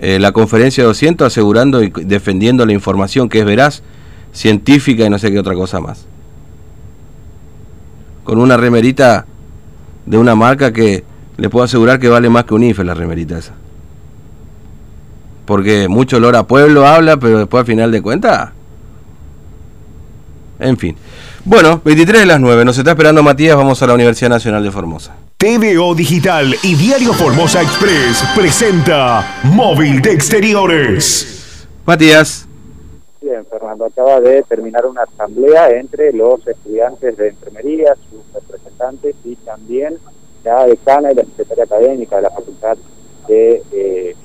eh, la conferencia de 200 asegurando y defendiendo la información que es veraz, científica y no sé qué otra cosa más. Con una remerita de una marca que le puedo asegurar que vale más que un IFE la remerita esa. Porque mucho olor a pueblo habla, pero después al final de cuentas... En fin. Bueno, 23 de las 9. Nos está esperando Matías. Vamos a la Universidad Nacional de Formosa. TVO Digital y Diario Formosa Express presenta Móvil de Exteriores. Matías. Bien, Fernando, acaba de terminar una asamblea entre los estudiantes de enfermería, sus representantes y también la decana y la secretaria académica de la Facultad de eh,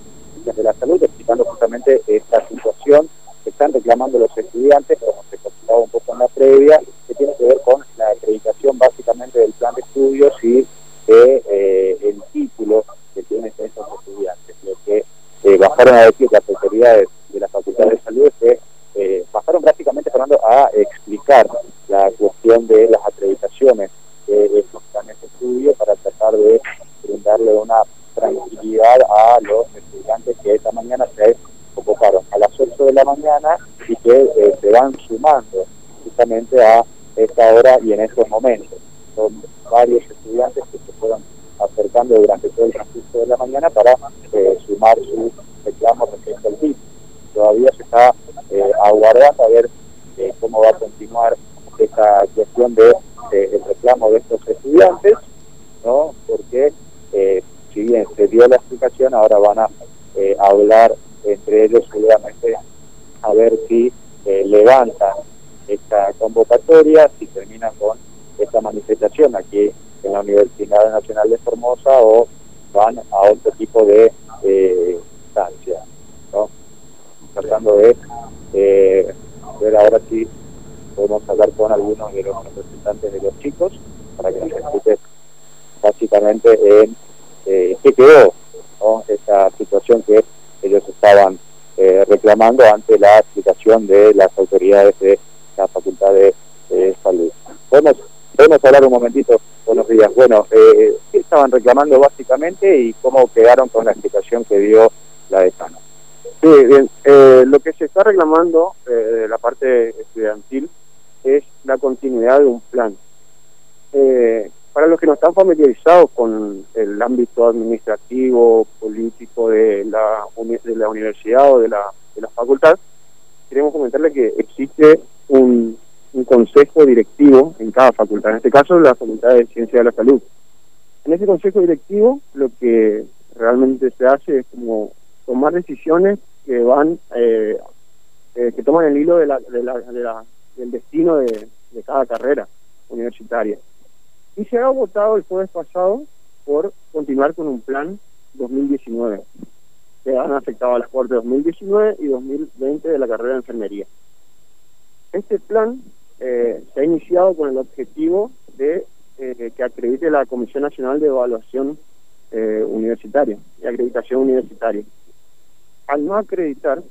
de la Salud, explicando justamente esta situación que están reclamando los estudiantes, como se comentaba un poco en la previa, que tiene que ver con la acreditación básicamente del plan de estudios y de eh, el título que tienen esos estudiantes. Lo que eh, bajaron a decir las autoridades de la Facultad de Salud que eh, bajaron prácticamente Fernando, a explicar la cuestión de las acreditaciones de estos planes de estudio para tratar de brindarle una tranquilidad a los estudiantes que esta mañana se convocaron a las 8 de la mañana y que eh, se van sumando justamente a esta hora y en estos momentos. Son varios estudiantes que se fueron acercando durante todo el transcurso de la mañana para eh, sumar su reclamo Todavía se está eh, aguardando a ver cómo va a continuar esta cuestión de el reclamo de estos estudiantes, ¿no? Porque si bien se dio la explicación, ahora van a eh, hablar entre ellos seguramente a ver si eh, levantan esta convocatoria, si terminan con esta manifestación aquí en la Universidad Nacional de Formosa o van a otro tipo de eh, instancia. Tratando de ver ahora si podemos hablar con algunos de los representantes de los chicos para que nos explique básicamente en eh, qué quedó esa situación que ellos estaban eh, reclamando ante la aplicación de las autoridades de la Facultad de, Salud. Podemos, podemos hablar un momentito, buenos días. Bueno, eh, ¿qué estaban reclamando básicamente y cómo quedaron con la explicación que dio la decana? Sí, bien. Eh, lo que se está reclamando eh, de la parte estudiantil es la continuidad de un plan. Eh, para los que no están familiarizados con el ámbito administrativo, político de la, de la universidad o de la, de la facultad, queremos comentarle que existe un, un consejo directivo en cada facultad, en este caso la Facultad de Ciencia de la Salud. En ese consejo directivo lo que realmente se hace es como tomar decisiones que van, eh, eh, que toman el hilo de la, de la, de la, del destino de, de cada carrera universitaria y se ha votado el jueves pasado por continuar con un plan 2019 que han afectado a las cortes 2019 y 2020 de la carrera de enfermería. Este plan eh, se ha iniciado con el objetivo de eh, que acredite la Comisión Nacional de Evaluación eh, Universitaria y Acreditación Universitaria. Al no acreditar,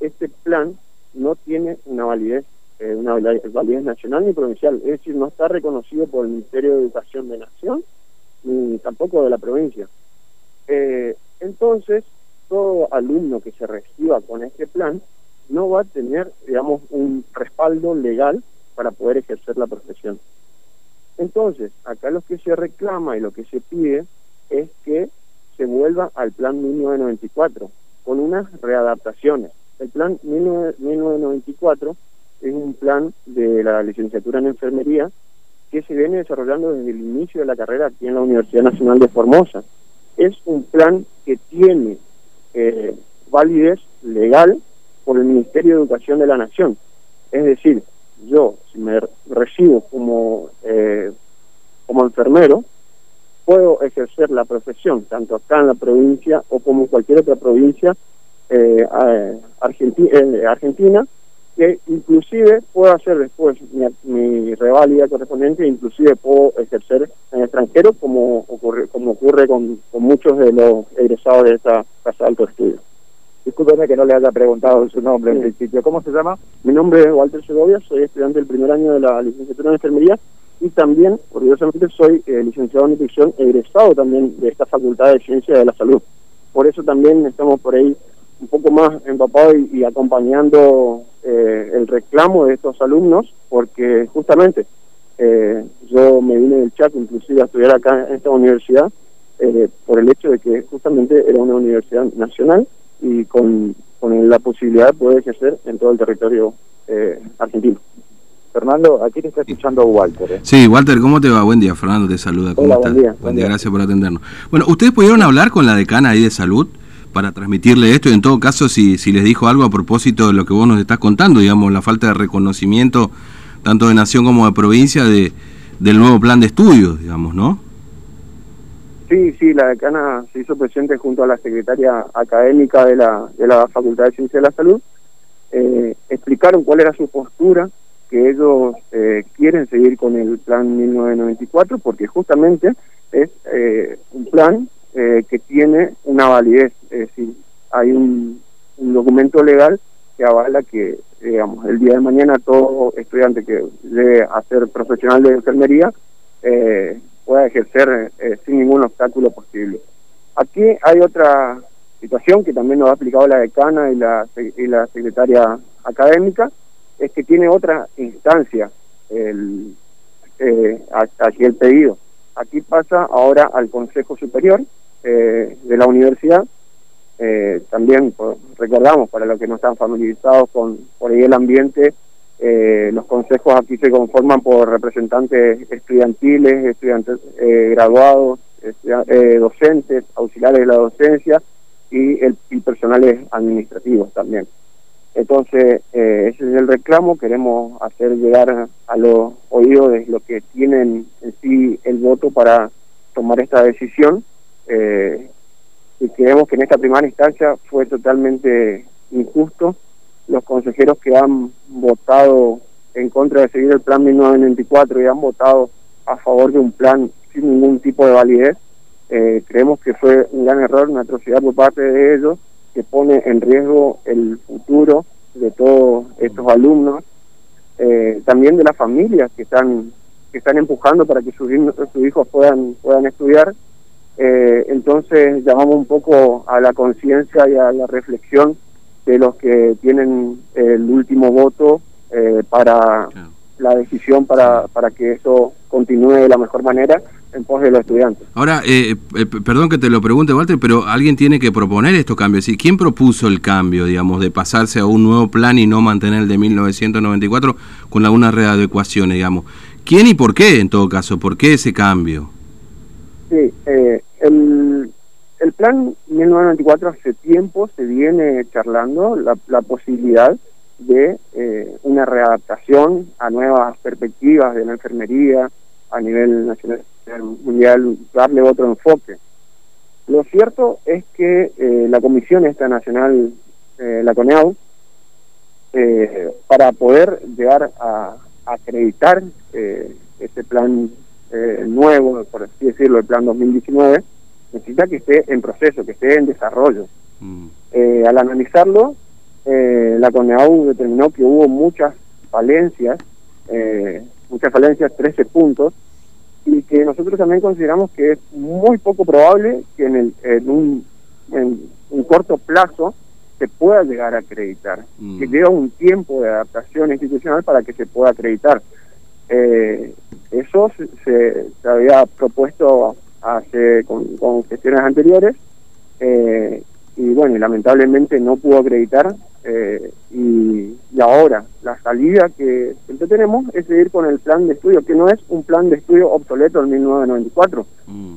este plan no tiene una validez eh, una validez nacional ni provincial, es decir, no está reconocido por el Ministerio de Educación de Nación ni tampoco de la provincia. Eh, entonces, todo alumno que se reciba con este plan no va a tener, digamos, un respaldo legal para poder ejercer la profesión. Entonces, acá lo que se reclama y lo que se pide es que se vuelva al plan 1994 con unas readaptaciones. El plan 1994 es un plan de la licenciatura en enfermería que se viene desarrollando desde el inicio de la carrera aquí en la Universidad Nacional de Formosa. Es un plan que tiene eh, validez legal por el Ministerio de Educación de la Nación. Es decir, yo, si me recibo como, eh, como enfermero, puedo ejercer la profesión, tanto acá en la provincia o como en cualquier otra provincia eh, argentina que inclusive puedo hacer después mi, mi reválida correspondiente, inclusive puedo ejercer en extranjero como ocurre, como ocurre con, con muchos de los egresados de esta casa de alto estudio. Discúlpeme que no le haya preguntado su nombre en principio. ¿Cómo se llama? Mi nombre es Walter Segovia, soy estudiante del primer año de la licenciatura en enfermería y también, orgullosamente, soy eh, licenciado en nutrición egresado también de esta Facultad de Ciencia de la Salud. por eso también estamos por ahí un poco más empapados y, acompañando eh, el reclamo de estos alumnos, porque justamente eh, yo me vine del chat inclusive a estudiar acá en esta universidad por el hecho de que justamente era una universidad nacional y con, con la posibilidad de poder ejercer en todo el territorio argentino. Fernando, aquí te está escuchando Walter. Sí, Walter, ¿cómo te va? Buen día, Fernando te saluda. ¿Cómo Buen día, buen día, gracias por atendernos. Bueno, ¿ustedes pudieron hablar con la decana ahí de salud? para transmitirle esto y en todo caso si, si les dijo algo a propósito de lo que vos nos estás contando, digamos, la falta de reconocimiento tanto de nación como de provincia de, del nuevo plan de estudios, digamos, ¿no? Sí, sí, la decana se hizo presente junto a la secretaria académica de la, de la Facultad de Ciencia de la Salud, eh, explicaron cuál era su postura, que ellos eh, quieren seguir con el plan 1994 porque justamente es eh, un plan eh, que tiene una validez, es decir, hay un, documento legal que avala que, el día de mañana todo estudiante que llegue a ser profesional de enfermería eh, pueda ejercer eh, sin ningún obstáculo posible. Aquí hay otra situación que también nos ha explicado la decana y la, y la secretaria académica, es que tiene otra instancia el, aquí el pedido. Aquí pasa ahora al Consejo Superior, eh, de la universidad. Eh, también recordamos, para los que no están familiarizados con por ahí el ambiente, eh, los consejos aquí se conforman por representantes estudiantiles, estudiantes graduados, docentes, auxiliares de la docencia y, el, y personales administrativos también. Entonces, ese es el reclamo, queremos hacer llegar a los oídos de los que tienen en sí el voto para tomar esta decisión. Eh, y creemos que en esta primera instancia fue totalmente injusto. Los consejeros que han votado en contra de seguir el plan 1994 y han votado a favor de un plan sin ningún tipo de validez, eh, creemos que fue un gran error, una atrocidad por parte de ellos que pone en riesgo el futuro de todos estos alumnos, eh, también de las familias que están que están empujando para que sus, hijos puedan puedan estudiar. Eh, entonces llamamos un poco a la conciencia y a la reflexión de los que tienen el último voto eh, para la decisión para, para que eso continúe de la mejor manera en pos de los estudiantes. Ahora, eh, perdón que te lo pregunte, Walter, pero alguien tiene que proponer estos cambios. ¿Y quién propuso el cambio, digamos, de pasarse a un nuevo plan y no mantener el de 1994 con algunas readecuaciones, digamos? ¿Quién y por qué, en todo caso? ¿Por qué ese cambio? Sí, eh, el, el plan 1994 hace tiempo se viene charlando la, la posibilidad de eh, una readaptación a nuevas perspectivas de la enfermería a nivel nacional mundial, darle otro enfoque. Lo cierto es que eh, la Comisión esta nacional, eh, la CONEAU, eh, para poder llegar a, a acreditar este plan eh, nuevo, por así decirlo, el plan 2019, necesita que esté en proceso, que esté en desarrollo. Mm. Eh, al analizarlo, eh, la CONEAU determinó que hubo muchas falencias, muchas falencias, 13 puntos, y que nosotros también consideramos que es muy poco probable que en, el, en, un, en un corto plazo se pueda llegar a acreditar, mm. que lleva un tiempo de adaptación institucional para que se pueda acreditar. Eh, eso se, había propuesto hace con, con gestiones anteriores eh, y bueno, lamentablemente no pudo acreditar eh, y, ahora la salida que siempre tenemos es seguir con el plan de estudio, que no es un plan de estudio obsoleto en 1994. Mm.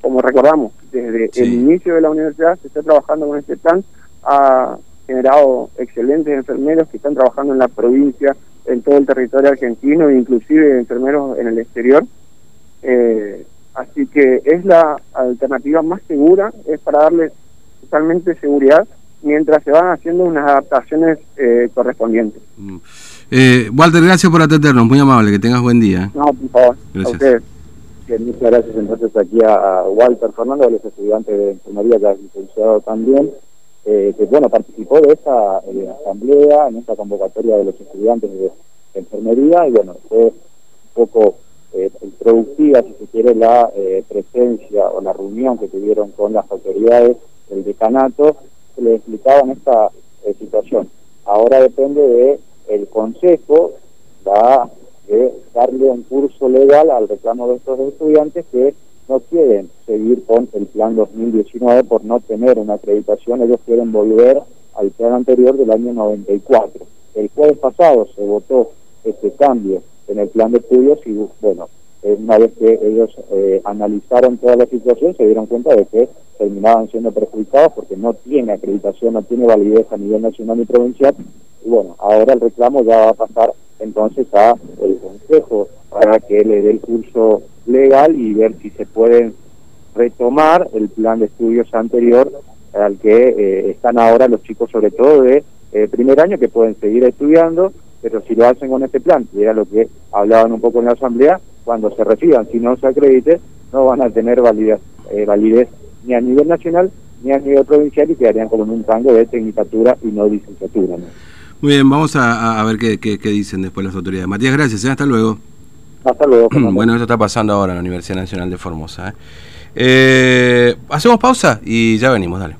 Como recordamos, desde el inicio de la universidad se está trabajando con este plan, ha generado excelentes enfermeros que están trabajando en la provincia, en todo el territorio argentino, inclusive enfermeros en el exterior. Eh, así que es la alternativa más segura, es para darle totalmente seguridad mientras se van haciendo unas adaptaciones eh, correspondientes. Mm. Eh, Walter, gracias por atendernos, muy amable, que tengas buen día. No, por favor, gracias. muchas gracias entonces aquí a, Walter Fernando, a los estudiantes de enfermería que ha licenciado también eh, que bueno participó de esa eh, asamblea, en esta convocatoria de los estudiantes de, enfermería, y bueno, fue un poco eh, productiva, si se quiere, la eh, presencia o la reunión que tuvieron con las autoridades el decanato, se les explicaban esta eh, situación. Ahora depende de el consejo, va de darle un curso legal al reclamo de estos estudiantes que no quieren seguir con el plan 2019 por no tener una acreditación, ellos quieren volver al plan anterior del año 94. El jueves pasado se votó este cambio en el plan de estudios y bueno, eh, una vez que ellos eh, analizaron toda la situación se dieron cuenta de que terminaban siendo perjudicados porque no tiene acreditación, no tiene validez a nivel nacional y provincial. Y bueno, ahora el reclamo ya va a pasar entonces a el Consejo para que le dé el curso legal y ver si se puede retomar el plan de estudios anterior al que eh, están ahora los chicos sobre todo de primer año que pueden seguir estudiando pero si lo hacen con este plan, y era lo que hablaban un poco en la asamblea, cuando se reciban, si no se acredite, no van a tener validez, eh, validez ni a nivel nacional ni a nivel provincial y quedarían como en un rango de tecnicatura y no licenciatura. Muy bien, vamos a, ver qué, qué, dicen después las autoridades. Matías, gracias, ¿eh? hasta luego. Hasta luego. bueno, esto está pasando ahora en la Universidad Nacional de Formosa. ¿eh? hacemos pausa y ya venimos, dale.